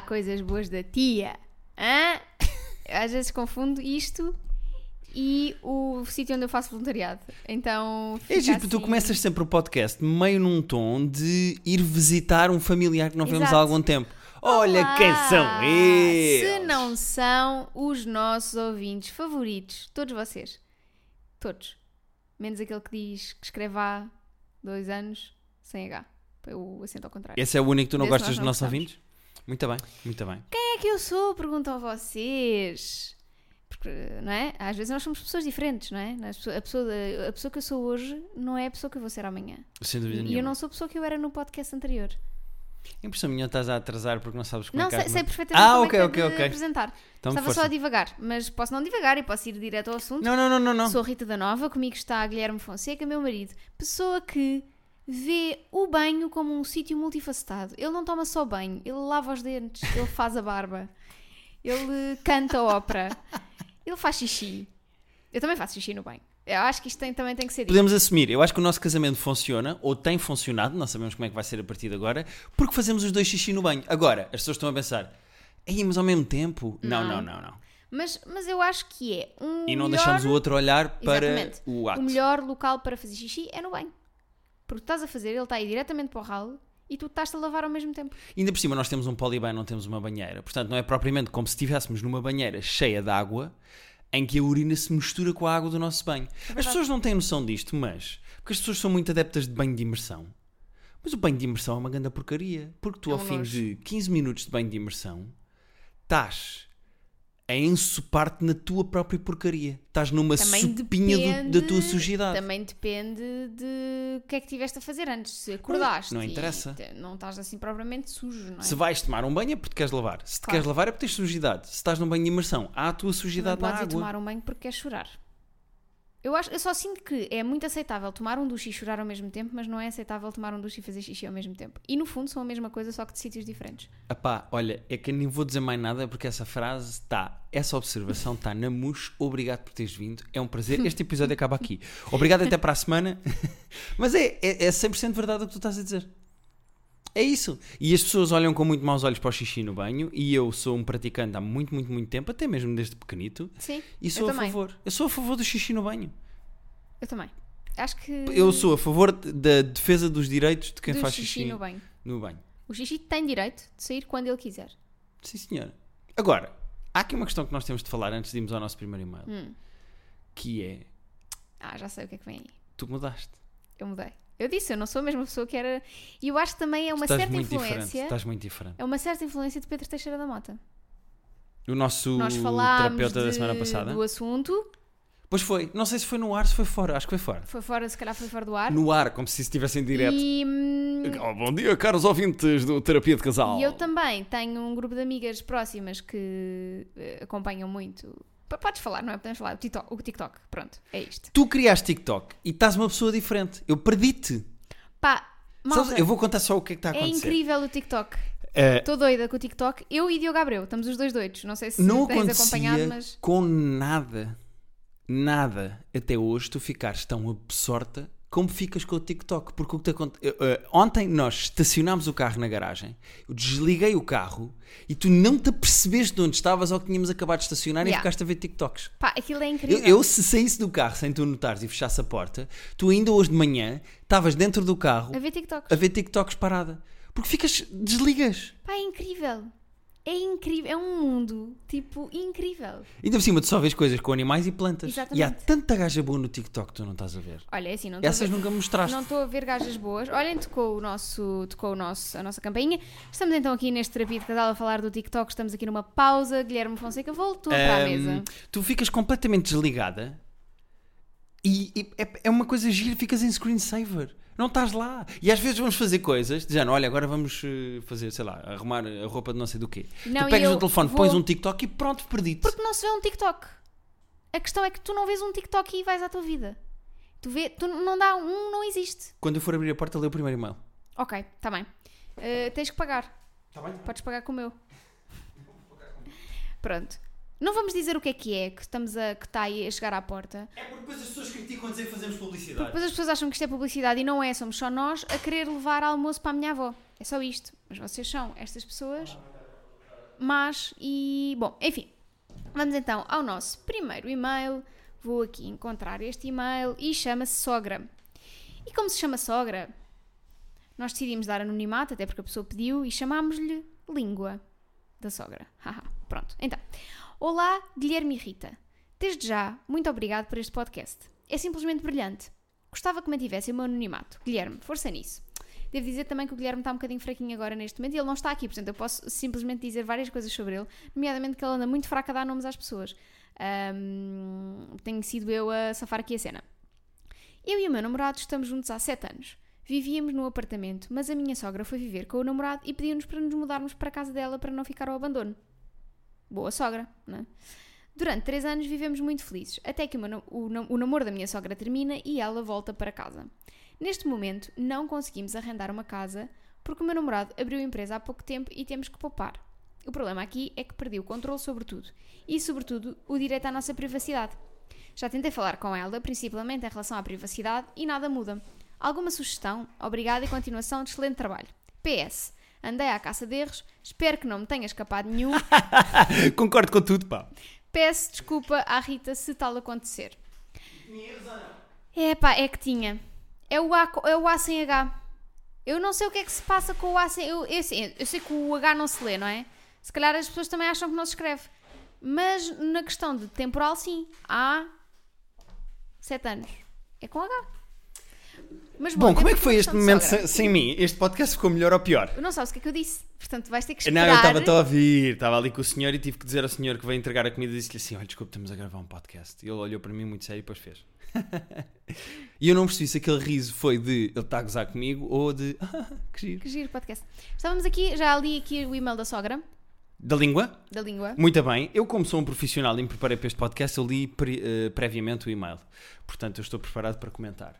coisas boas da tia. Hã? Às vezes confundo isto e o sítio onde eu faço voluntariado. Então. É giro, porque tu assim- começas sempre o podcast meio num tom de ir visitar um familiar que não vemos há algum tempo. Olha Olá! quem são eles! Se não são os nossos ouvintes favoritos, todos vocês. Todos. Menos aquele que diz que escreve há dois anos sem H. O acento ao contrário. Esse é o único que tu não Desse gostas dos nossos ouvintes? Muito bem, muito bem. Quem é que eu sou? Perguntam vocês. Porque, não é? Às vezes nós somos pessoas diferentes, não é? Pessoa- A pessoa, a pessoa que eu sou hoje não é a pessoa que eu vou ser amanhã. Sem dúvida E eu nenhuma. não sou a pessoa que eu era no podcast anterior. A impressão minha estás a atrasar porque não sabes como Não, é que sei, há- sei perfeitamente Ah, como ok, é que ok, é de ok. apresentar. Então, Estava força. só a divagar, mas posso não divagar e posso ir direto ao assunto. Não, não, não, não, não. Sou Rita da Nova, comigo está Guilherme Fonseca, meu marido. Pessoa que vê o banho como um sítio multifacetado. Ele não toma só banho, ele lava os dentes, ele faz a barba, ele canta ópera, ele faz xixi. Eu também faço xixi no banho. Eu acho que isto tem- também tem que ser dito. Podemos assumir, eu acho que o nosso casamento funciona, ou tem funcionado, não sabemos como é que vai ser a partir de agora, porque fazemos os dois xixi no banho. Agora, as pessoas estão a pensar, Ei, mas ao mesmo tempo? Não, não, Não. não, não. Mas, mas eu acho que é um E não melhor... deixamos o outro olhar para Exatamente. o ato. O melhor local para fazer xixi é no banho. Porque tu estás a fazer, ele está aí diretamente para o ralo e tu estás a lavar ao mesmo tempo. Ainda por cima, nós temos um poliban, não temos uma banheira. Portanto, não é propriamente como se estivéssemos numa banheira cheia de água em que a urina se mistura com a água do nosso banho. As pessoas não têm noção disto, mas. Porque as pessoas são muito adeptas de banho de imersão. Mas o banho de imersão é uma grande porcaria. Porque tu, É ao um fim nojo. de 15 minutos de banho de imersão, estás a ensopar-te na tua própria porcaria. Estás numa Também sopinha do- depende, da tua sujidade. Também depende de o que é que tiveste a fazer antes. Se acordaste. não e interessa. te- não estás assim propriamente sujo, não é? Se vais tomar um banho é porque te queres lavar. Se te Claro. queres lavar é porque tens sujidade. Se estás num banho de imersão, há a tua não sujidade na podes ir água. tomar um banho porque queres chorar. Eu, acho, eu só sinto que é muito aceitável tomar um duche e chorar ao mesmo tempo, mas não é aceitável tomar um duche e fazer xixi ao mesmo tempo. E no fundo são a mesma coisa, só que de sítios diferentes. Epá, olha, é que nem vou dizer mais nada porque essa frase está, essa observação está na mousse. Obrigado por teres vindo, é um prazer. Este episódio acaba aqui. Obrigado até para a semana. Mas é, é, é 100% verdade o que tu estás a dizer. É isso. E as pessoas olham com muito maus olhos para o xixi no banho e eu sou um praticante há muito, muito, muito tempo, até mesmo desde pequenito, Sim, e sou a também. favor. Eu sou a favor do xixi no banho. Eu também. Acho que. Eu sou a favor da defesa dos direitos de quem do faz xixi, xixi no banho. no banho. O xixi tem direito de sair quando ele quiser. Sim, senhora. Agora, há aqui uma questão que nós temos de falar antes de irmos ao nosso primeiro e-mail. Hum. Que é, Ah, já sei o que é que vem aí. tu mudaste. Eu mudei. Eu disse, eu não sou a mesma pessoa que era. E eu acho que também é uma certa muito diferente. influência. Estás muito diferente. É uma certa influência de Pedro Teixeira da Mota. O nosso Nós terapeuta da de- semana passada. do assunto. Pois foi. Não sei se foi no ar, se foi fora. Acho que foi fora. Foi fora, se calhar foi fora do ar. No ar, como se estivesse em direto. E, hum, Oh, bom dia, caros ouvintes do Terapia de Casal. e eu também tenho um grupo de amigas próximas que eh, acompanham muito. Podes falar, não é? Podemos falar. O TikTok, o TikTok. Pronto, é isto. Tu criaste TikTok e estás uma pessoa diferente. Eu perdi-te. Pá, malta, Sabes, Eu vou contar só o que é que está a é acontecer. incrível o TikTok. Eh, Estou doida com o TikTok. Eu e Diogo Abreu, estamos os dois doidos. Não sei se não tens acontecia acompanhado, mas. com nada, nada até hoje tu ficares tão absorta como ficas com o TikTok. Porque o que te aconte... eh, Ontem nós estacionámos o carro na garagem, eu desliguei o carro e tu não te apercebeste de onde estavas ou que tínhamos acabado de estacionar e Yeah. ficaste a ver TikToks. Pá, aquilo é Eu, incrível. eu, se saísse do carro sem tu notares e fechasse a porta, tu ainda hoje de manhã estavas dentro do carro A ver TikToks. a ver TikToks parada. Porque ficas, desligas. Pá, é incrível. É incrível. É um mundo, tipo, incrível. Ainda por cima, tu só vês coisas com animais e plantas. Exatamente. E há tanta gaja boa no TikTok que tu não estás a ver. Olha, é assim, não estou a Essas ver- nunca mostraste. Não estou a ver gajas boas. Olhem, tocou, o nosso, tocou o nosso, a nossa campainha. Estamos então aqui neste terapia de casal a falar do TikTok. Estamos aqui numa pausa. Guilherme Fonseca voltou para a mesa. Tu ficas completamente desligada e, e é, é uma coisa gira, ficas em screensaver. Não estás lá. E às vezes vamos fazer coisas, dizendo: Olha, agora vamos eh, fazer, sei lá, arrumar a roupa de não sei do quê. Não, tu pegas no telefone, vou- pões um TikTok e pronto, perdi-te. Porque não se vê um TikTok. A questão é que tu não vês um TikTok e vais à tua vida. Tu vê, tu não dá um, não existe. Quando eu for abrir a porta, lê o primeiro e-mail. Ok, está bem. Uh, tens que pagar. Está bem? Podes pagar com o meu. Pronto. Não vamos dizer o que é que é que estamos a que está aí a chegar à porta. É porque depois as pessoas criticam dizer que fazemos publicidade. Depois as pessoas acham que isto é publicidade e não é, somos só nós a querer levar almoço para a minha avó. É só isto. Mas vocês são estas pessoas. más e. Bom, enfim. Vamos então ao nosso primeiro e-mail. Vou aqui encontrar este e-mail e chama-se Sogra. E como se chama Sogra, nós decidimos dar anonimato, até porque a pessoa pediu, e chamámos-lhe Língua da Sogra. Haha, pronto. Então, olá, Guilherme e Rita. Desde já, muito obrigado por este podcast. É simplesmente brilhante. Gostava que mantivesse o meu anonimato. Guilherme, força nisso. Devo dizer também que o Guilherme está um bocadinho fraquinho agora neste momento e ele não está aqui, portanto eu posso simplesmente dizer várias coisas sobre ele, nomeadamente que ele anda muito fraco a dar nomes às pessoas. Ahm, tenho sido eu a safar aqui a cena. Eu e o meu namorado estamos juntos há 7 anos. Vivíamos num apartamento, mas a minha sogra foi viver com o namorado e pediu-nos para nos mudarmos para a casa dela para não ficar ao abandono. Boa sogra, não é? Durante 3 anos vivemos muito felizes, até que o, meu o o namoro da minha sogra termina e ela volta para casa. Neste momento, não conseguimos arrendar uma casa porque o meu namorado abriu a empresa há pouco tempo e temos que poupar. O problema aqui é que perdi o controle sobre tudo e, sobretudo, o direito à nossa privacidade. Já tentei falar com ela, principalmente em relação à privacidade, e nada muda. Alguma sugestão? Obrigada e continuação de excelente trabalho. PS. Andei à caça de erros, espero que não me tenha escapado nenhum. Concordo com tudo, pá. Peço desculpa à Rita se tal acontecer. É pá, é que tinha. É o, A, é o A sem H. Eu não sei o que é que se passa com o A sem... Eu, eu, sei, eu sei que o H não se lê, não é? Se calhar as pessoas também acham que não se escreve. Mas na questão de temporal, sim. Há sete anos. É com H. Mas Bom, como é que foi este momento sem, sem mim? Este podcast ficou melhor ou pior? Não sabes o que é que eu disse. Portanto, vais ter que Não, esperar. eu estava a ouvir, estava ali com o senhor e tive que dizer ao senhor que veio entregar a comida e disse-lhe assim: Olha, desculpe, estamos a gravar um podcast. E ele olhou para mim muito sério e depois fez. e eu não percebi se aquele riso foi de ele está a gozar comigo ou de ah, que giro. Que giro podcast. Estávamos aqui, já li aqui o e-mail da sogra, Da língua? da língua. Muito bem. Eu, como sou um profissional e me preparei para este podcast, eu li pre- eh, previamente o e-mail. Portanto, eu estou preparado para comentar.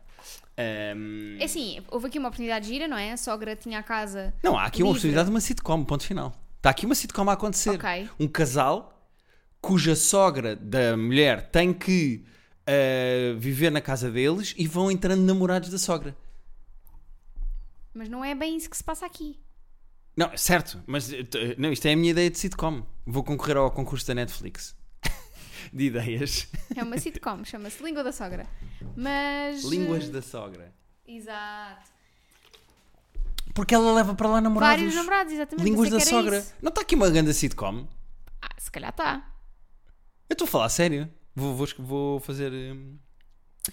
Ahm, É assim, houve aqui uma oportunidade gira, não é? A sogra tinha a casa. Não, há aqui uma livre. oportunidade de uma sitcom, ponto final. Está aqui uma sitcom a acontecer. Ok. Um casal cuja sogra da mulher tem que eh, viver na casa deles e vão entrando namorados da sogra. Mas não é bem isso que se passa aqui. Não, certo, mas eh, t- não, isto é a minha ideia de sitcom. Vou concorrer ao concurso da Netflix de ideias. É uma sitcom, chama-se Língua da Sogra. Mas. Línguas da sogra. Exato. Porque ela leva para lá namorados. Vários namorados, exatamente. Línguas da sogra. isso. Não está aqui uma grande sitcom? Ah, se calhar está. Eu estou a falar a sério. Vou, vou, vou fazer. hum,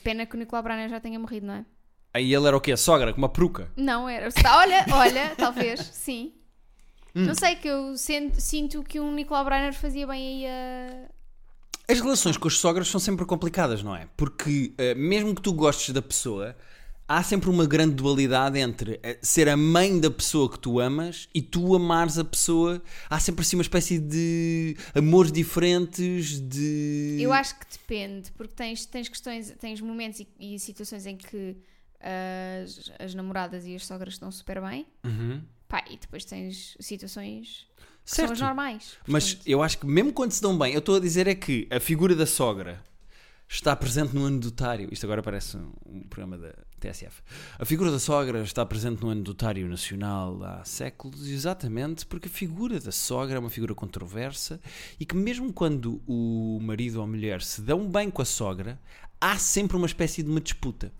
Pena que o Nicolau Brainer já tenha morrido, não é? Aí ele era o quê? A sogra? Com uma peruca? Não, era. Está- Olha, olha, talvez, sim. Hum. Não sei, que eu sento- sinto que um Nicolau Brainer fazia bem aí a. As relações com as sogras são sempre complicadas, não é? Porque eh, mesmo que tu gostes da pessoa, há sempre uma grande dualidade entre eh, ser a mãe da pessoa que tu amas e tu amares a pessoa. Há sempre assim uma espécie de amores diferentes, de. Eu acho que depende, porque tens, tens questões, tens momentos e, e situações em que as, as namoradas e as sogras estão super bem. Uhum. Pá, e depois tens situações Certo. normais. Mas portanto. eu acho que mesmo quando se dão bem, eu estou a dizer é que a figura da sogra está presente no anedotário. Isto agora parece um, um programa da TSF. A figura da sogra está presente no anedotário nacional há séculos, exatamente porque a figura da sogra é uma figura controversa e que mesmo quando o marido ou a mulher se dão bem com a sogra, há sempre uma espécie de uma disputa.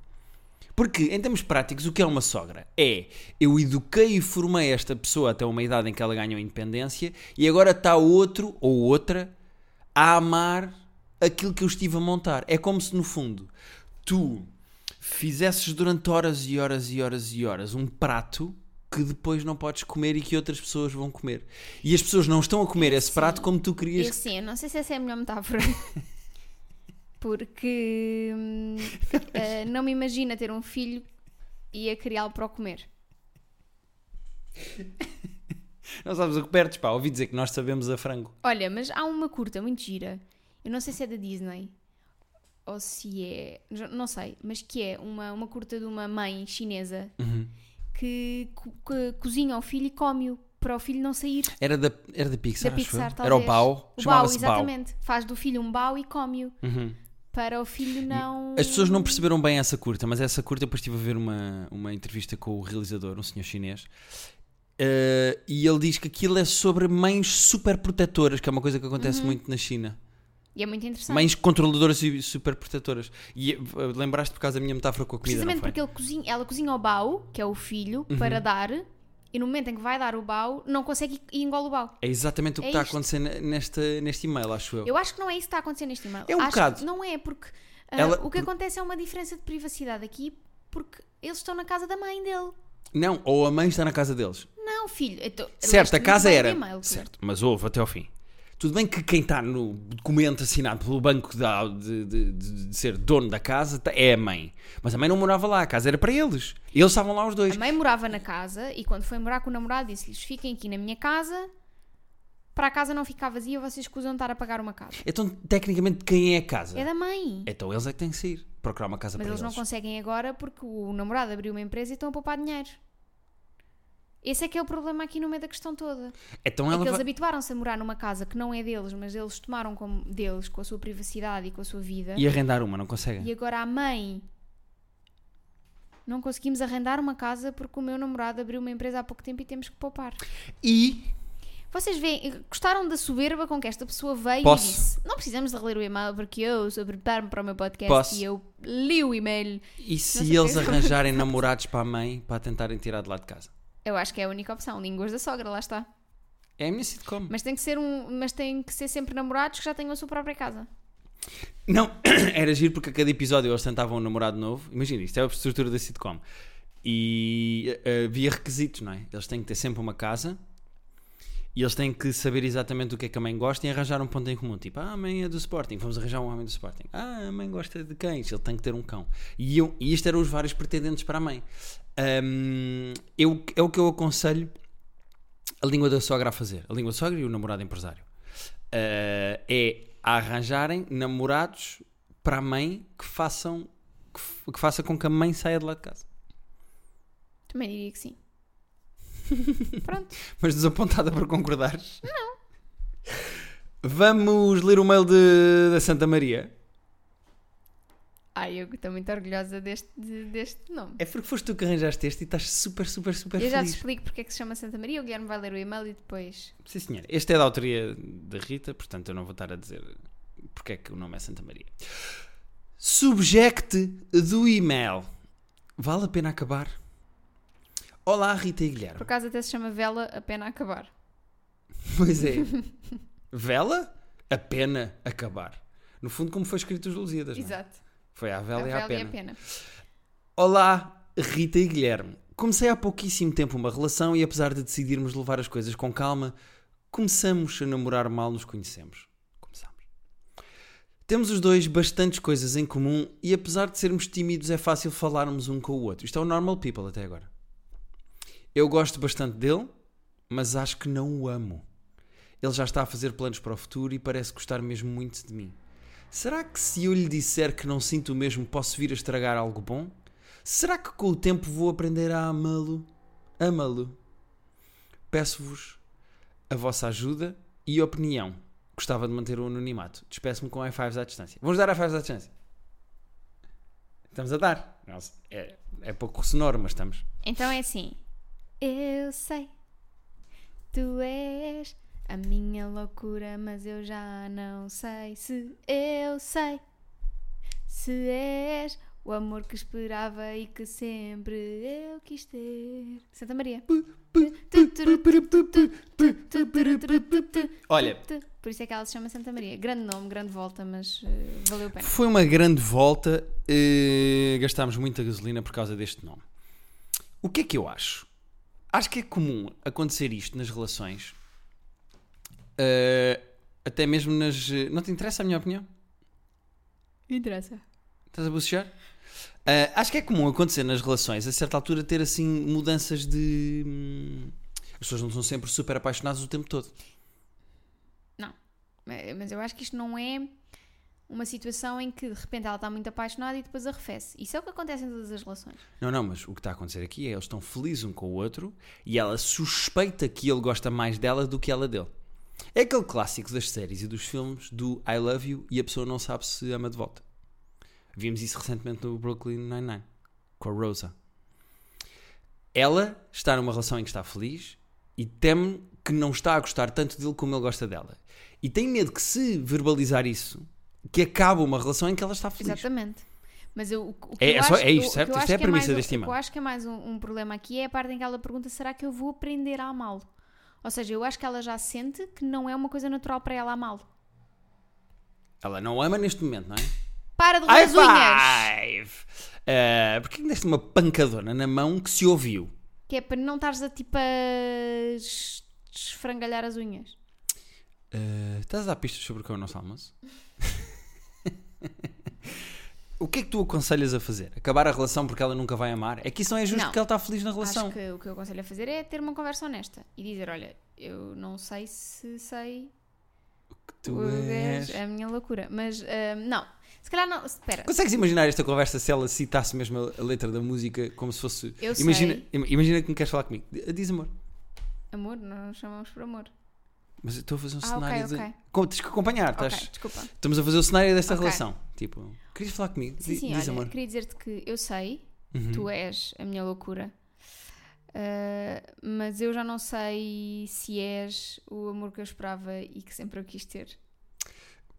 Porque, em termos práticos, o que é uma sogra? É, eu eduquei e formei esta pessoa até uma idade em que ela ganhou independência e agora está outro ou outra a amar aquilo que eu estive a montar. É como se, no fundo, tu fizesses durante horas e horas e horas e horas um prato que depois não podes comer e que outras pessoas vão comer. E as pessoas não estão a comer esse prato como tu querias. Eu sim, eu não sei se essa é a melhor metáfora. Porque hum, eh, não me imagina ter um filho e a criá-lo para o comer. Não sabes o que perdes, pá. Ouvi dizer que nós sabemos a frango. Olha, mas há uma curta muito gira. Eu não sei se é da Disney ou se é. Não sei, mas que é uma, uma curta de uma mãe chinesa Uhum. que, co- que cozinha ao filho e come-o para o filho não sair Era da, era da Pixar, da Pixar. Era o Bao. O Bao, Chamava-se Bao. exatamente. Faz do filho um Bao e come-o Uhum. Para o filho não. As pessoas não perceberam bem essa curta, mas essa curta depois estive a ver uma, uma entrevista com o realizador, um senhor chinês, Uh, e ele diz que aquilo é sobre mães super protetoras, que é uma coisa que acontece Uhum. muito na China. E é muito interessante. Mães controladoras e super protetoras. E uh, lembraste por causa da minha metáfora com a comida, Precisamente porque cozinha, ela cozinha o bau, que é o filho, Uhum. para dar, e no momento em que vai dar o bau, não consegue e engole o bau. É exatamente o que É está a isto. acontecer ne- nesta, neste e-mail, acho eu. Eu acho que não é isso que está a acontecer neste e-mail. É um acho bocado. que não é, porque ah, Ela- o que acontece é uma diferença de privacidade aqui, porque eles estão na casa da mãe dele. Não, ou a mãe está na casa deles. Não, filho. Então, Certo, a casa era. Certo, mas houve até ao fim. Tudo bem que quem está no documento assinado pelo banco da- de, de- de- ser dono da casa tá- é a mãe. Mas a mãe não morava lá, a casa era para eles. Eles estavam lá os dois. A mãe morava na casa e quando foi morar com o namorado disse-lhes: fiquem aqui na minha casa para a casa não ficar vazia, vocês escusam estar a pagar uma casa. Então, tecnicamente, quem é a casa? É da mãe. Então eles é que têm que sair. Procurar uma casa Mas para eles não eles. conseguem agora porque o namorado abriu uma empresa e estão a poupar dinheiro. Esse é que é o problema aqui no meio da questão toda. Então É que eles vai... habituaram-se a morar numa casa que não é deles, mas eles tomaram como deles com a sua privacidade e com a sua vida. E arrendar uma, não conseguem. E agora a mãe. Não conseguimos arrendar uma casa porque o meu namorado abriu uma empresa há pouco tempo e temos que poupar. E Vocês veem, gostaram da soberba com que esta pessoa veio Posso? e disse: Não precisamos de reler o e-mail porque eu preparar-me para o meu podcast Posso? e eu li o e-mail. E se eles arranjarem namorados para a mãe para tentarem tirar de lá de casa? Eu acho que é a única opção. Línguas da sogra, lá está. É a minha sitcom. Mas tem que ser um, mas tem que ser sempre namorados que já tenham a sua própria casa. Não, era giro porque a cada episódio eles tentavam um namorado novo. Imagina, isto é a estrutura da sitcom. E eh, havia requisitos, não é? Eles têm que ter sempre uma casa e eles têm que saber exatamente o que é que a mãe gosta e arranjar um ponto em comum. Tipo, ah, a mãe é do Sporting, vamos arranjar um homem do Sporting. Ah, a mãe gosta de cães, ele tem que ter um cão. E, eu, e isto eram os vários pretendentes para a mãe. Ahm, eu, é o que eu aconselho a língua da sogra a fazer. A língua da sogra e o namorado empresário. Uh, é arranjarem namorados para a mãe que façam que, que faça com que a mãe saia de lá de casa. Também diria que sim. Pronto. Mas desapontada por concordares? Não. Vamos ler o mail de, da Santa Maria. Ai, eu estou muito orgulhosa deste, de- deste nome. É porque foste tu que arranjaste este e estás super, super, super Eu já te feliz. explico porque é que se chama Santa Maria. O Guilherme vai ler o e-mail e depois. Sim, senhor. Este é da autoria da Rita, portanto eu não vou estar a dizer porque é que o nome é Santa Maria. Subject do e-mail. Vale a pena acabar? Olá, Rita e Guilherme. Por acaso até se chama Vela a pena acabar. Pois é. Vela, a pena acabar. No fundo, como foi escrito os Lusíadas. é? Exato. Foi à vela a e à Vela e pena. a pena. Olá, Rita e Guilherme. Comecei há pouquíssimo tempo uma relação e apesar de decidirmos levar as coisas com calma, começamos a namorar mal nos conhecemos. Começamos. Temos os dois bastantes coisas em comum e apesar de sermos tímidos é fácil falarmos um com o outro. Isto é o normal people até agora. Eu gosto bastante dele, mas acho que não o amo. Ele já está a fazer planos para o futuro e parece gostar mesmo muito de mim. Será que se eu lhe disser que não sinto o mesmo, posso vir a estragar algo bom? Será que com o tempo vou aprender a amá-lo? Amá-lo. Peço-vos a vossa ajuda e opinião. Gostava de manter o anonimato. Despeço-me com i5s à distância. Vamos dar i5s à distância. Estamos a dar. Nossa, é, é pouco sonoro, mas estamos. Então é assim. Eu sei, tu és a minha loucura, mas eu já não sei se eu sei. Se és o amor que esperava e que sempre eu quis ter. Santa Maria. Olha, Por isso é que ela se chama Santa Maria. Grande nome, grande volta, mas eh, valeu a pena. Foi uma grande volta. eh, gastámos muita gasolina por causa deste nome. O que é que eu acho? Acho que é comum acontecer isto nas relações. eh, até mesmo nas. eh, Não te interessa a minha opinião? Interessa. Estás a bocejar? Eh, acho que é comum acontecer nas relações, a certa altura, ter assim mudanças de. hum, As pessoas não são sempre super apaixonadas o tempo todo. Eh, Mas eu acho que isto não é uma situação em que de repente ela está muito apaixonada e depois arrefece. Isso é o que acontece em todas as relações. Não, não, mas o que está a acontecer aqui é eles estão felizes um com o outro e ela suspeita que ele gosta mais dela do que ela dele. É aquele clássico das séries e dos filmes do I love you e a pessoa não sabe se ama de volta. Vimos isso recentemente no Brooklyn Nine-Nine com a Rosa. Ela está numa relação em que está feliz e teme que não está a gostar tanto dele como ele gosta dela. E tem medo que se verbalizar isso, que acabe uma relação em que ela está feliz. Exatamente. Mas eu, o, que É- eu é só- acho- é isto, certo? Isto é a que premissa um- deste O que eu acho que é mais um, um problema aqui é a parte em que ela pergunta: será que eu vou aprender a amá-lo? Ou seja, eu acho que ela já sente que não é uma coisa natural para ela amá-lo. Ela não ama neste momento, não é? Para de High roer as unhas! five! Uh, Porquê que deste uma pancadona na mão que se ouviu? Que é para não estares a tipo a es- esfrangalhar as unhas. Uh, estás a dar pistas sobre o que é o nosso almoço? o que é que tu aconselhas a fazer? Acabar a relação porque ela nunca vai amar? É que isso não é justo Não. porque ela está feliz na relação. Acho que o que eu aconselho a fazer é ter uma conversa honesta e dizer: olha, eu não sei se sei Tu o que és... é a minha loucura, mas ah, não. Se calhar não. Espera. Consegues imaginar esta conversa se ela citasse mesmo a- letra da música como se fosse. Eu imagina, sei. im- imagina que me queres falar comigo. Diz amor. Amor, nós chamamos por amor. Mas eu estou a fazer um Ah, cenário ok, de. ok. Com- Tens que acompanhar, estás- desculpa. estamos a fazer o cenário desta Ok. relação. Tipo, querias falar comigo? Sim, sim, Diz olha, amor. queria dizer-te que eu sei, Uhum. tu és a minha loucura, ah, mas eu já não sei se és o amor que eu esperava e que sempre eu quis ter.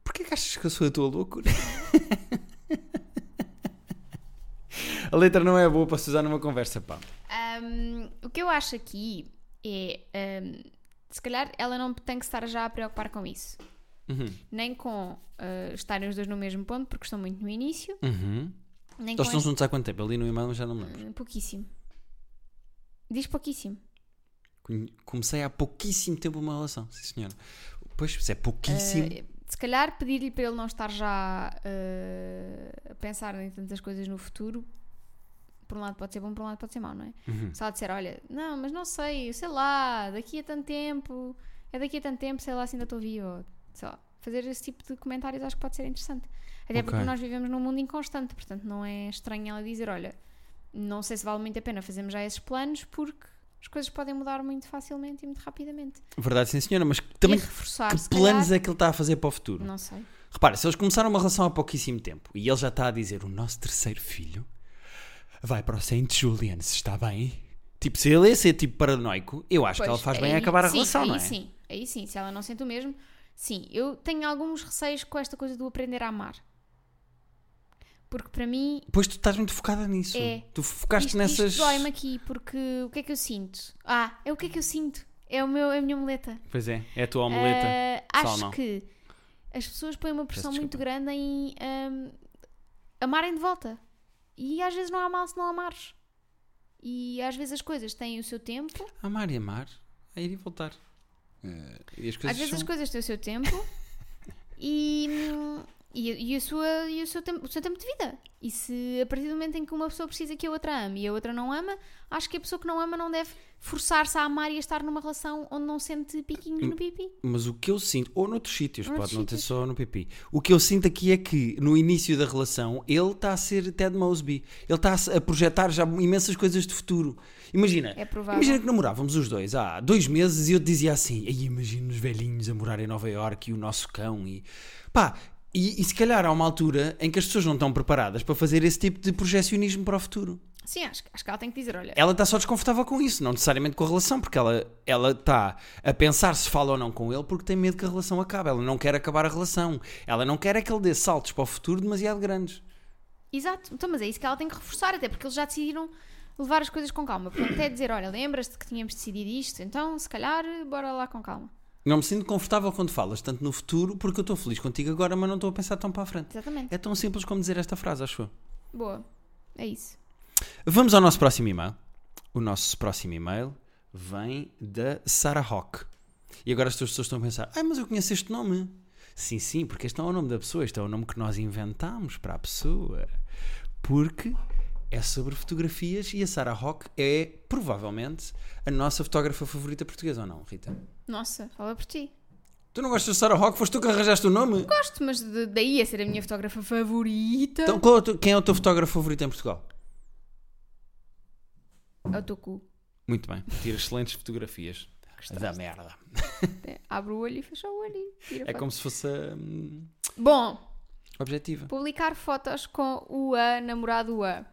Porquê que achas que eu sou a tua loucura? a letra não é boa para se usar numa conversa, pá. Ahm, o que eu acho aqui é, ahm, se calhar ela não tem que estar já a preocupar com isso. Uhum. Nem com ah, estarem os dois no mesmo ponto, porque estão muito no início, Uhum. nem com estão juntos há quanto tempo? Eu li no e-mail, mas já não me lembro. este- pouquíssimo. Diz pouquíssimo. Comecei há pouquíssimo tempo uma relação, sim senhora. Pois, é pouquíssimo. Uh, se calhar pedir-lhe para ele não estar já uh, a pensar em tantas coisas no futuro, por um lado pode ser bom, por um lado pode ser mau, não é? Uhum. Se ela disser, olha, não, mas não sei, sei lá, daqui a tanto tempo, é daqui a tanto tempo, sei lá se ainda estou vivo, sei lá, fazer esse tipo de comentários acho que pode ser interessante. Até porque Ok. nós vivemos num mundo inconstante, portanto não é estranho ela dizer, olha, não sei se vale muito a pena fazermos já esses planos, porque as coisas podem mudar muito facilmente e muito rapidamente. Verdade, sim senhora, mas também reforçar, que planos calhar, é que ele está a fazer para o futuro? Não sei. Repara, se eles começaram uma relação há pouquíssimo tempo e ele já está a dizer o nosso terceiro filho vai para o Saint Julian, se está bem. Tipo, se ele é ser tipo paranoico, eu acho que ela Pois, faz bem a aí- acabar a sim, relação, aí não é? sim, aí sim, se ela não sente o mesmo, sim. Eu tenho alguns receios com esta coisa do aprender a amar. Porque para mim, Pois tu estás muito focada nisso. É. Tu focaste isto, nessas. isto dói-me aqui, porque o que é que eu sinto? Ah, é o que é que eu sinto. É, o meu, é a minha muleta. Pois é, é a tua omeleta. Ah, Só acho não. que as pessoas põem uma pressão muito grande em ahm, amarem de volta. E às vezes não há mal se não amares. E às vezes as coisas têm o seu tempo Amar e amar, é ir e voltar. Eh, e as coisas Às vezes são- as coisas têm o seu tempo e, hum, e, e a sua, e o, seu tempo, o seu tempo de vida. E se a partir do momento em que uma pessoa precisa que a outra ame e a outra não ama, acho que a pessoa que não ama não deve forçar-se a amar e a estar numa relação onde não sente piquinhos no pipi. Mas o que eu sinto, ou noutros sítios, Noutros pode não ter só no pipi. O que eu sinto aqui é que no início da relação ele está a ser Ted Mosby. Ele está a projetar já imensas coisas de futuro. Imagina, É imagina que namorávamos os dois há dois meses e eu te dizia assim: imagina os velhinhos a morar em Nova Iorque e o nosso cão. E pá, e, e se calhar há uma altura em que as pessoas não estão preparadas para fazer esse tipo de projecionismo para o futuro. Sim, acho, que- acho que ela tem que dizer: olha, Ela está só desconfortável com isso, não necessariamente com a relação, porque ela ela está a pensar se fala ou não com ele porque tem medo que a relação acabe. Ela não quer acabar a relação. Ela não quer é que ele dê saltos para o futuro demasiado grandes. exato, então, mas é isso que ela tem que reforçar, até porque eles já decidiram levar as coisas com calma. Portanto, até dizer: olha, lembras-te que tínhamos decidido isto, então se calhar bora lá com calma. Não me sinto confortável quando falas tanto no futuro porque eu estou feliz contigo agora, mas não estou a pensar tão para a frente. Exatamente. É tão simples como dizer esta frase, acho eu. Boa. É isso. Vamos ao nosso próximo e-mail. O nosso próximo e-mail vem da Sarah Rock. E agora as pessoas estão a pensar: ai, mas eu conheço este nome. Sim, sim, porque este não é o nome da pessoa, este é o nome que nós inventámos para a pessoa. Porque é sobre fotografias e a Sarah Rock é provavelmente a nossa fotógrafa favorita portuguesa, ou não, Rita? Nossa, fala por ti. Tu não gostas de Sarah Rock? Foste tu que arranjaste o nome? Gosto, mas de- daí a ser a minha fotógrafa favorita. Então, qual é o teu- quem é o teu fotógrafo favorito em Portugal? É o teu cu. Muito bem, tira excelentes fotografias. Da merda. É, Abre o olho e fecha o olho e tira É foto. como se fosse hum, Bom, objetiva. publicar fotos com o A namorado A.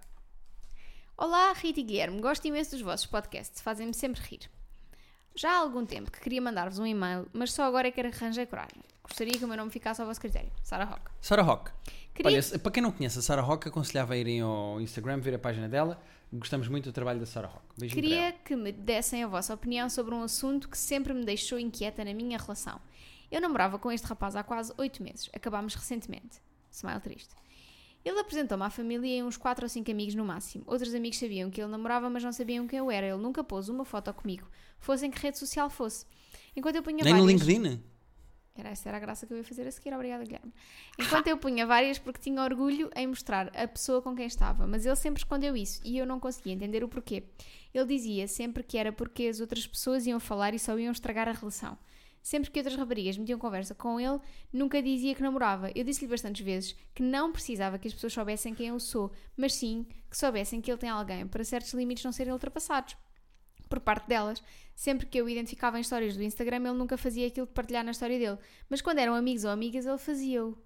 Olá, Rita e Guilherme. Gosto imenso dos vossos podcasts. Fazem-me sempre rir. Já há algum tempo que queria mandar-vos um e-mail, mas só agora é que arranjei coragem. Gostaria que o meu nome ficasse ao vosso critério. Sara Roca. Sarah Rock. Queria- Olha, para quem não conhece a Sarah Rock, aconselhava a irem ao Instagram, ver a página dela. Gostamos muito do trabalho da Sarah Rock. Beijinho para Queria que me dessem a vossa opinião sobre um assunto que sempre me deixou inquieta na minha relação. Eu namorava com este rapaz há quase 8 meses. Acabámos recentemente. Smile triste. Ele apresentou-me à família e uns 4 ou 5 amigos no máximo. Outros amigos sabiam que ele namorava, mas não sabiam quem eu era. Ele nunca pôs uma foto comigo, fosse em que rede social fosse. Enquanto eu punha Nem no várias... LinkedIn? Era essa era a graça que eu ia fazer a seguir, obrigada Guilherme. Enquanto eu punha várias porque tinha orgulho em mostrar a pessoa com quem estava, mas ele sempre escondeu isso e eu não conseguia entender o porquê. Ele dizia sempre que era porque as outras pessoas iam falar e só iam estragar a relação. Sempre que outras raparigas metiam conversa com ele, nunca dizia que namorava. Eu disse-lhe bastantes vezes que não precisava que as pessoas soubessem quem eu sou, mas sim que soubessem que ele tem alguém para certos limites não serem ultrapassados por parte delas. Sempre que eu identificava em histórias do Instagram, ele nunca fazia aquilo de partilhar na história dele. Mas quando eram amigos ou amigas, ele fazia-o.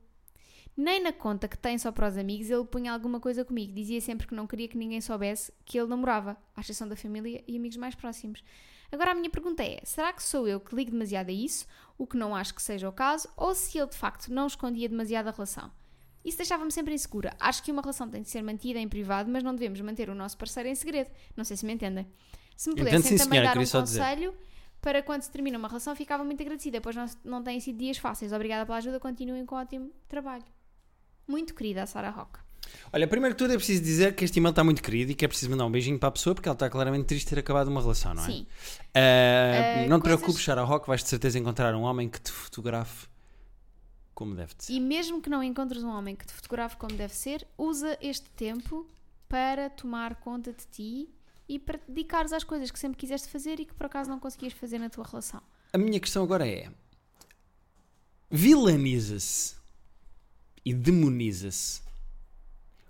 Nem na conta que tem só para os amigos, ele punha alguma coisa comigo. Dizia sempre que não queria que ninguém soubesse que ele namorava, à exceção da família e amigos mais próximos. Agora a minha pergunta é: será que sou eu que ligo demasiado a isso, o que não acho que seja o caso, ou se ele de facto não escondia demasiado a relação? Isso deixava-me sempre insegura. Acho que uma relação tem de ser mantida em privado, mas não devemos manter o nosso parceiro em segredo. Não sei se me entendem. Se me Entendo, pudessem sim, também senhora, dar um só dizer. conselho para quando se termina uma relação, ficava muito agradecida, pois não, não têm sido dias fáceis. Obrigada pela ajuda, continuem com ótimo trabalho. Muito querida, a Sara Roca. Olha, primeiro que tudo é preciso dizer que este e-mail está muito querido e que é preciso mandar um beijinho para a pessoa porque ela está claramente triste de ter acabado uma relação, não é? Sim. Ah, Ah, não te coisas- preocupes, Sarah Rock, vais de certeza encontrar um homem que te fotografe como deve de ser. E mesmo que não encontres um homem que te fotografe como deve ser, usa este tempo para tomar conta de ti e para te dedicares às coisas que sempre quiseste fazer e que por acaso não conseguias fazer na tua relação. A minha questão agora é: vilaniza-se e demoniza-se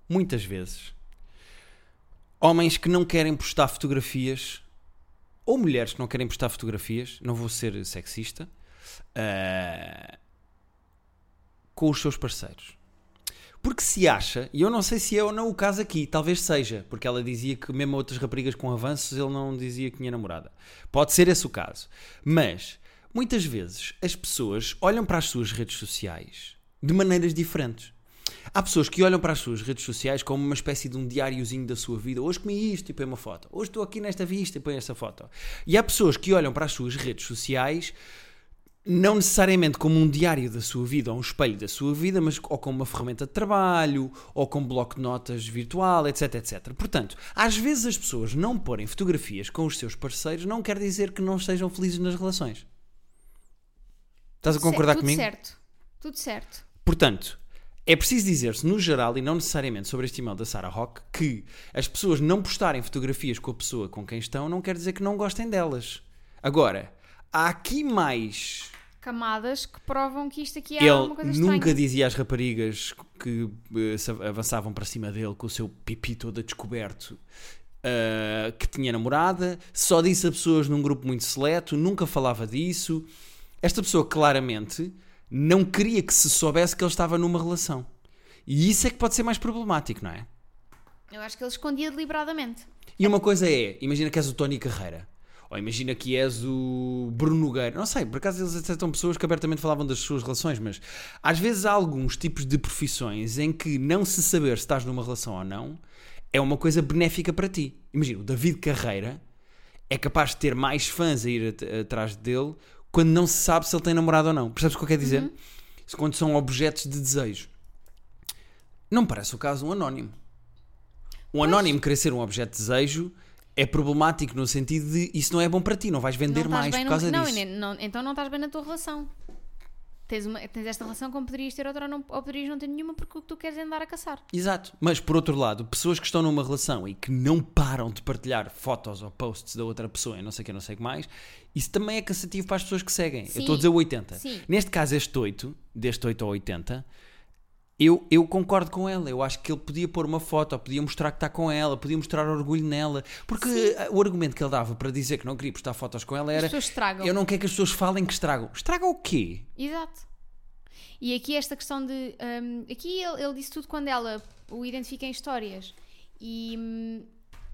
muitas vezes homens que não querem postar fotografias ou mulheres que não querem postar fotografias, não vou ser sexista, ah, com os seus parceiros. Porque se acha, e eu não sei se é ou não o caso aqui, talvez seja, porque ela dizia que mesmo outras raparigas com avanços ele não dizia que tinha namorada. Pode ser esse o caso. Mas, muitas vezes, as pessoas olham para as suas redes sociais de maneiras diferentes. Há pessoas que olham para as suas redes sociais como uma espécie de um diáriozinho da sua vida. Hoje comi isto e põe uma foto. Hoje estou aqui nesta vista e põe esta foto. E há pessoas que olham para as suas redes sociais não necessariamente como um diário da sua vida ou um espelho da sua vida, mas ou como uma ferramenta de trabalho, ou como bloco de notas virtual, etc, etc. Portanto, às vezes as pessoas não porem fotografias com os seus parceiros não quer dizer que não sejam felizes nas relações. Estás a concordar tudo comigo? certo. Tudo certo. Portanto, é preciso dizer-se no geral e não necessariamente sobre este e-mail da Sarah Rock que as pessoas não postarem fotografias com a pessoa com quem estão não quer dizer que não gostem delas. Agora, há aqui mais Camadas que provam que isto aqui é ele uma coisa nunca estranha. dizia às raparigas que eh, avançavam para cima dele com o seu pipi todo a descoberto eh, que tinha namorada, só disse a pessoas num grupo muito seleto, nunca falava disso. Esta pessoa claramente não queria que se soubesse que ele estava numa relação. E isso é que pode ser mais problemático, não é? Eu acho que ele escondia deliberadamente. E uma coisa é, imagina que és o Tony Carreira. Ou imagina que és o Bruno Nogueira. Não sei, por acaso eles aceitam pessoas que abertamente falavam das suas relações, mas às vezes há alguns tipos de profissões em que não se saber se estás numa relação ou não é uma coisa benéfica para ti. Imagina, o David Carreira é capaz de ter mais fãs a ir at- atrás dele quando não se sabe se ele tem namorado ou não. Percebes o que eu quero dizer? Quando são objetos de desejo. Não me parece o caso um anónimo. Um anónimo querer ser um objeto de desejo é problemático no sentido de isso não é bom para ti, não vais vender não mais bem por causa não, disso. não, então não estás bem na tua relação. Tens, uma, tens esta relação como poderias ter outra ou, não, ou poderias não ter nenhuma porque o que tu queres é andar a caçar. Exato. Mas por outro lado, pessoas que estão numa relação e que não param de partilhar fotos ou posts da outra pessoa e não sei o que, não sei o que mais, isso também é cansativo para as pessoas que seguem. Sim. Eu estou a dizer o 80. Sim. Neste caso, este 8, deste 8 ao 80, eu, eu concordo com ela. Eu acho que ele podia pôr uma foto, podia mostrar que está com ela, podia mostrar orgulho nela. Porque eh, o argumento que ele dava para dizer que não queria postar fotos com ela As era. pessoas estragam. Eu não quero que as pessoas falem que estragam. Estragam o quê? Exato. E aqui esta questão de. hum, aqui ele, ele disse tudo quando ela o identifica em histórias. E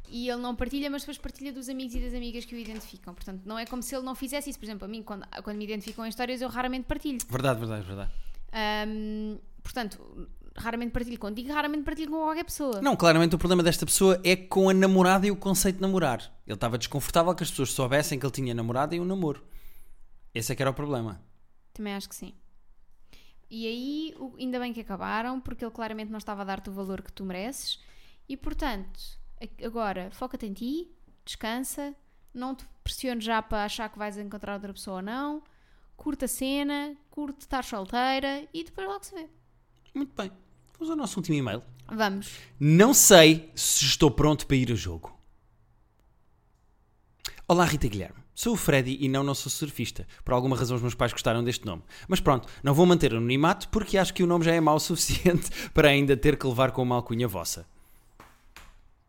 e ele não partilha, mas depois partilha dos amigos e das amigas que o identificam. Portanto, não é como se ele não fizesse isso. Por exemplo, a mim, quando, quando me identificam em histórias, eu raramente partilho. Verdade, verdade, verdade. Ahm, portanto, raramente partilho contigo, raramente partilho com qualquer pessoa. Não, claramente o problema desta pessoa é com a namorada e o conceito de namorar. Ele estava desconfortável que as pessoas soubessem que ele tinha namorada e um namoro. Esse é que era o problema. Também acho que sim. E aí, ainda bem que acabaram, porque ele claramente não estava a dar-te o valor que tu mereces. E portanto, agora foca-te em ti, descansa, não te pressiones já para achar que vais encontrar outra pessoa ou não. Curta a cena, curte estar solteira e depois logo se vê. Muito bem. Vamos ao nosso último e-mail. Vamos. Não sei se estou pronto para ir ao jogo. Olá, Rita Guilherme. Sou o Freddy e não, não sou surfista. Por alguma razão os meus pais gostaram deste nome. Mas pronto, não vou manter o anonimato porque acho que o nome já é mau o suficiente para ainda ter que levar com uma alcunha vossa.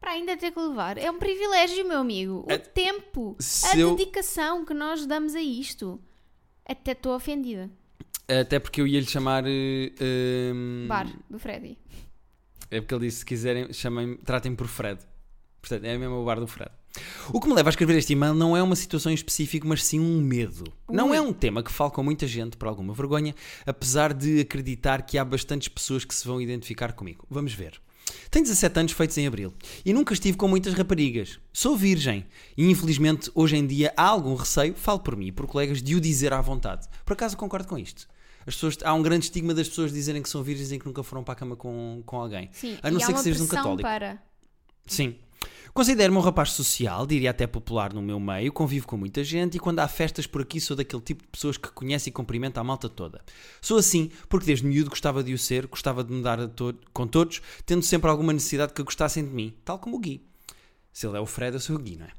Para ainda ter que levar. É um privilégio, meu amigo. O É- tempo, a eu- dedicação que nós damos a isto. Até estou ofendida. Até porque eu ia lhe chamar. ehm, Bar do Freddy. É porque ele disse: se quiserem, chamem, tratem por Fred. Portanto, é mesmo o bar do Fred. O que me leva a escrever este e-mail não é uma situação em específico, mas sim um medo. Não Ui. é um tema que falo com muita gente por alguma vergonha, apesar de acreditar que há bastantes pessoas que se vão identificar comigo. Vamos ver. Tenho 17 anos feitos em abril e nunca estive com muitas raparigas. Sou virgem e infelizmente hoje em dia há algum receio, falo por mim e por colegas, de o dizer à vontade. Por acaso concordo com isto. As pessoas, há um grande estigma das pessoas dizerem que são virgens e que nunca foram para a cama com, com alguém. Sim, A não há ser que sejas um católico. para. Sim. Considero-me um rapaz social, diria até popular no meu meio, convivo com muita gente e quando há festas por aqui sou daquele tipo de pessoas que conhece e cumprimenta a malta toda. Sou assim porque desde miúdo gostava de o ser, gostava de me dar a to- com todos, tendo sempre alguma necessidade que gostassem de mim, tal como o Gui. Se ele é o Fred, eu sou o Gui, não é?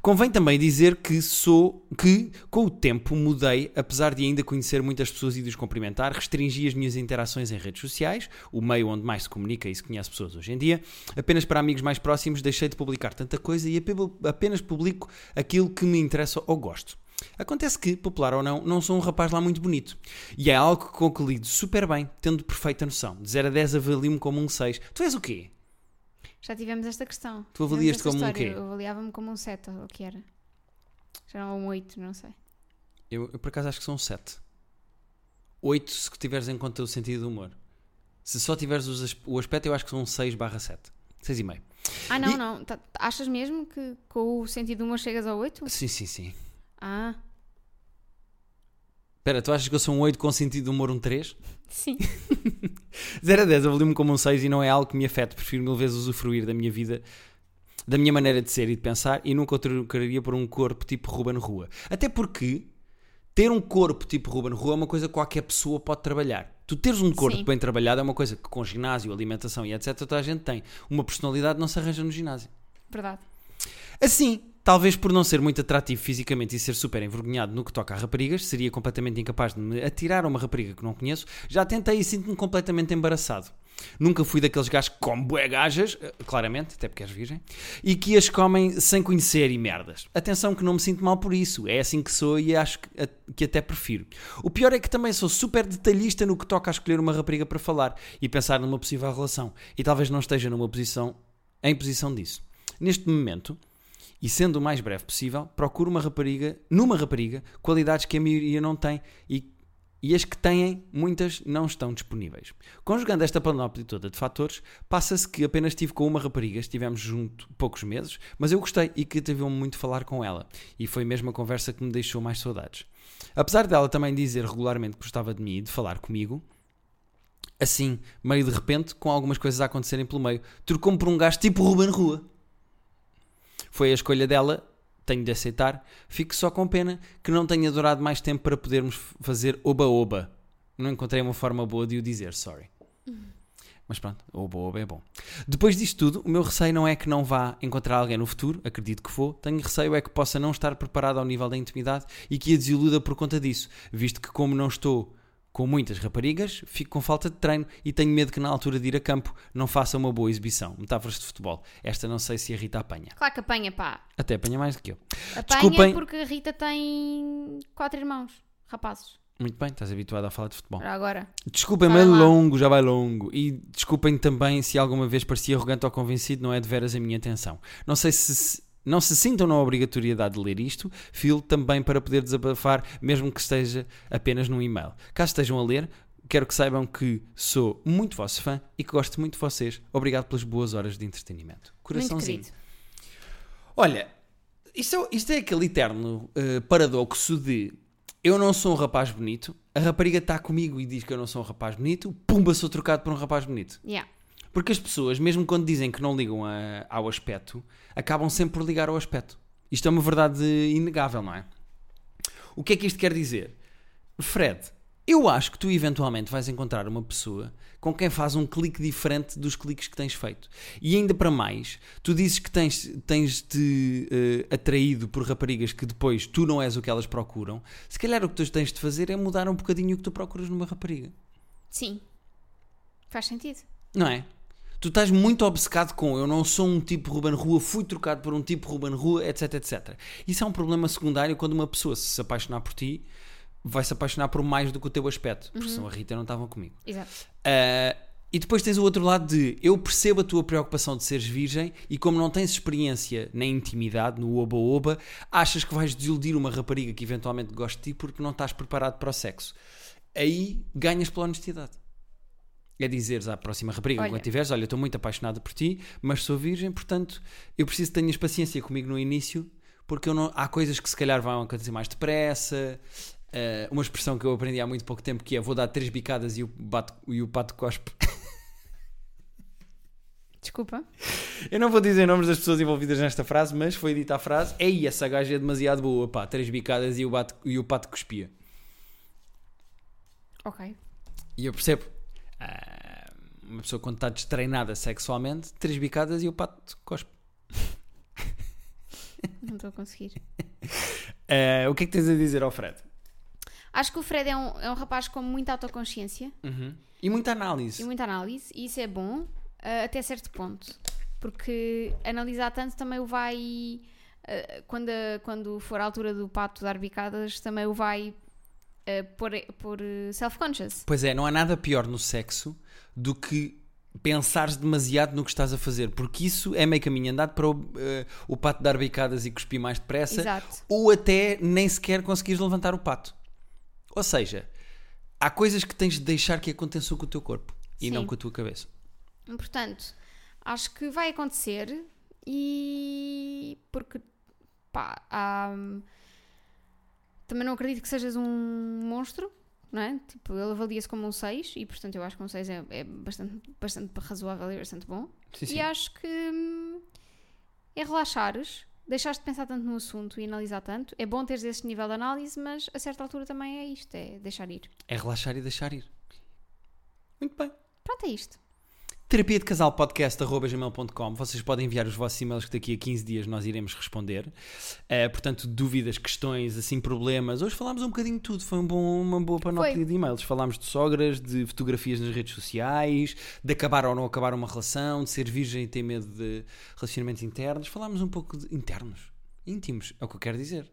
Convém também dizer que sou que, com o tempo, mudei, apesar de ainda conhecer muitas pessoas e de os cumprimentar, restringi as minhas interações em redes sociais, o meio onde mais se comunica e se conhece pessoas hoje em dia. Apenas para amigos mais próximos deixei de publicar tanta coisa e ape- apenas publico aquilo que me interessa ou gosto. Acontece que, popular ou não, não sou um rapaz lá muito bonito. E é algo com que lido super bem, tendo perfeita noção. De 0 a 10 avalio-me como um 6. Tu és o quê? Já tivemos esta questão. Tu avalias-te como um história. quê? Eu avaliava-me como um 7, ou o que era. Já era um 8, não sei. Eu, eu, por acaso acho que são 7. 8 se tiveres em conta o sentido do humor. Se só tiveres os o aspecto, eu acho que são 6 barra 7. 6,5. Ah, não, E- não. Tá- achas mesmo que com o sentido do humor chegas ao 8? Sim, sim, sim. Ah, Espera, tu achas que eu sou um 8 com sentido de humor um 3? sim. 0 a 10 avalio-me como um 6 e não é algo que me afete. Prefiro mil vezes usufruir da minha vida, da minha maneira de ser e de pensar e nunca o trocaria por um corpo tipo Ruben Rua. Até porque ter um corpo tipo Ruben Rua é uma coisa que qualquer pessoa pode trabalhar. Tu teres um corpo Sim. bem trabalhado é uma coisa que com ginásio, alimentação e etc. toda a gente tem. Uma personalidade não se arranja no ginásio. Verdade. Assim, talvez por não ser muito atrativo fisicamente e ser super envergonhado no que toca a raparigas, seria completamente incapaz de me atirar a uma rapariga que não conheço. Já tentei e sinto-me completamente embaraçado. Nunca fui daqueles gajos que comem bué gajas, eh, claramente, até porque és virgem, e que as comem sem conhecer e merdas. Atenção que não me sinto mal por isso, é assim que sou e acho que, que até prefiro. O pior é que também sou super detalhista no que toca a escolher uma rapariga para falar e pensar numa possível relação, e talvez não esteja numa posição, em posição disso. Neste momento, e sendo o mais breve possível, procuro uma rapariga, numa rapariga, qualidades que a maioria não tem e, e as que têm, muitas não estão disponíveis. Conjugando esta panóplia toda de fatores, passa-se que apenas estive com uma rapariga, estivemos junto poucos meses, mas eu gostei e que teve muito falar com ela, e foi mesmo a conversa que me deixou mais saudades. Apesar dela também dizer regularmente que gostava de mim e de falar comigo, assim, meio de repente, com algumas coisas a acontecerem pelo meio, trocou-me por um gajo tipo Ruben Rua. Foi a escolha dela, tenho de aceitar. Fico só com pena que não tenha durado mais tempo para podermos fazer oba-oba. Não encontrei uma forma boa de o dizer, sorry. Mas pronto, oba-oba é bom. Depois disto tudo, o meu receio não é que não vá encontrar alguém no futuro, acredito que vou. Tenho receio é que possa não estar preparado ao nível da intimidade e que a desiluda por conta disso, visto que, como não estou com muitas raparigas, fico com falta de treino e tenho medo que na altura de ir a campo não faça uma boa exibição. Metáforas de futebol. Esta não sei se a Rita apanha. Claro que apanha, pá. Até apanha mais do que eu. Apanha Desculpem. porque a Rita tem quatro irmãos, rapazes. Muito bem, estás habituado a falar de futebol. Ora, agora. Desculpem-me, é Fala lá. longo, já vai longo. E desculpem também se alguma vez parecia arrogante ou convencido, não é de veras a minha intenção. Não sei se. Não se sintam na obrigatoriedade de ler isto, filo também para poder desabafar, mesmo que esteja apenas num e-mail. Caso estejam a ler, quero que saibam que sou muito vosso fã e que gosto muito de vocês. Obrigado pelas boas horas de entretenimento. Coraçãozinho. Olha, isto é, isto é aquele eterno eh, paradoxo de eu não sou um rapaz bonito, a rapariga está comigo e diz que eu não sou um rapaz bonito, pumba, sou trocado por um rapaz bonito. Yeah. Porque as pessoas, mesmo quando dizem que não ligam a- ao aspecto, acabam sempre por ligar ao aspecto. Isto é uma verdade inegável, não é? O que é que isto quer dizer? Fred, eu acho que tu eventualmente vais encontrar uma pessoa com quem faz um clique diferente dos cliques que tens feito. E ainda para mais, tu dizes que tens, tens te eh, atraído por raparigas que depois tu não és o que elas procuram. Se calhar o que tu tens de fazer é mudar um bocadinho o que tu procuras numa rapariga. Sim. Faz sentido. Não é? Tu estás muito obcecado com eu não sou um tipo Ruben Rua, fui trocado por um tipo Ruben Rua, etc, etc. Isso é um problema secundário quando uma pessoa se, se apaixonar por ti, vai se apaixonar por mais do que o teu aspecto. Porque senão a Rita não estava comigo. Exato. Ah, e depois tens o outro lado de eu percebo a tua preocupação de seres virgem e como não tens experiência na intimidade, no oba-oba, achas que vais desiludir uma rapariga que eventualmente goste de ti porque não estás preparado para o sexo. Aí ganhas pela honestidade. É dizeres à próxima rapariga, Olha. quando tiveres, olha, estou muito apaixonado por ti, mas sou virgem, portanto, eu preciso que tenhas paciência comigo no início, porque não- há coisas que se calhar vão acontecer mais depressa. Ah, uma expressão que eu aprendi há muito pouco tempo que é vou dar três bicadas e o, bato, e o pato cospe. Desculpa. Eu não vou dizer nomes das pessoas envolvidas nesta frase, mas foi dita a frase: Ei, essa gaja é demasiado boa, pá, três bicadas e o, e o pato cuspia. Ok. E eu percebo. Ah, uma pessoa quando está destreinada sexualmente, três bicadas e o pato cospe. Não estou a conseguir. Ah, o que é que tens a dizer ao Fred? Acho que o Fred é um, é um rapaz com muita autoconsciência E muita análise. e muita análise, e isso é bom ah, até certo ponto. Porque analisar tanto também o vai. ah, quando, a- quando for a altura do pato dar bicadas, também o vai ah, pôr, pôr eh, self-conscious. Pois é, não há nada pior no sexo do que pensares demasiado no que estás a fazer, porque isso é meio caminho andado para o, eh, o pato dar bicadas e cuspir mais depressa, Exato. ou até nem sequer conseguires levantar o pato. Ou seja, há coisas que tens de deixar que aconteçam com o teu corpo e Sim. não com a tua cabeça. Portanto, acho que vai acontecer e. porque. pá. há- também não acredito que sejas um monstro, não é? Tipo, ele avalia-se como um 6 e, portanto, eu acho que um 6 é, é bastante, bastante razoável e bastante bom. Sim, sim. E acho que hum, é relaxares, deixares de pensar tanto no assunto e analisar tanto. É bom teres esse nível de análise, mas a certa altura também é isto: é deixar ir. É relaxar e deixar ir. Muito bem. Pronto, é isto. Terapia de Casal Podcast.gmail.com Vocês podem enviar os vossos e-mails que daqui a 15 dias nós iremos responder. Eh, portanto, dúvidas, questões, assim, problemas. Hoje falámos um bocadinho de tudo. Foi um bom, uma boa panóplia de e-mails. Falámos de sogras, de fotografias nas redes sociais, de acabar ou não acabar uma relação, de ser virgem e ter medo de relacionamentos internos. Falámos um pouco de internos. Íntimos, é o que eu quero dizer.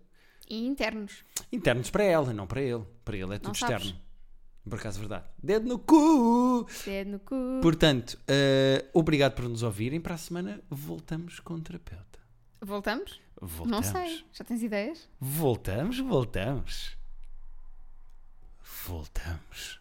E internos. Internos para ela, não para ele. Para ele é tudo externo. Por acaso, verdade. Dedo no cu! Dedo no cu. Portanto, eh, obrigado por nos ouvirem. Para a semana voltamos com o terapeuta. Voltamos? Voltamos. Não sei. Já tens ideias? Voltamos, voltamos. Voltamos.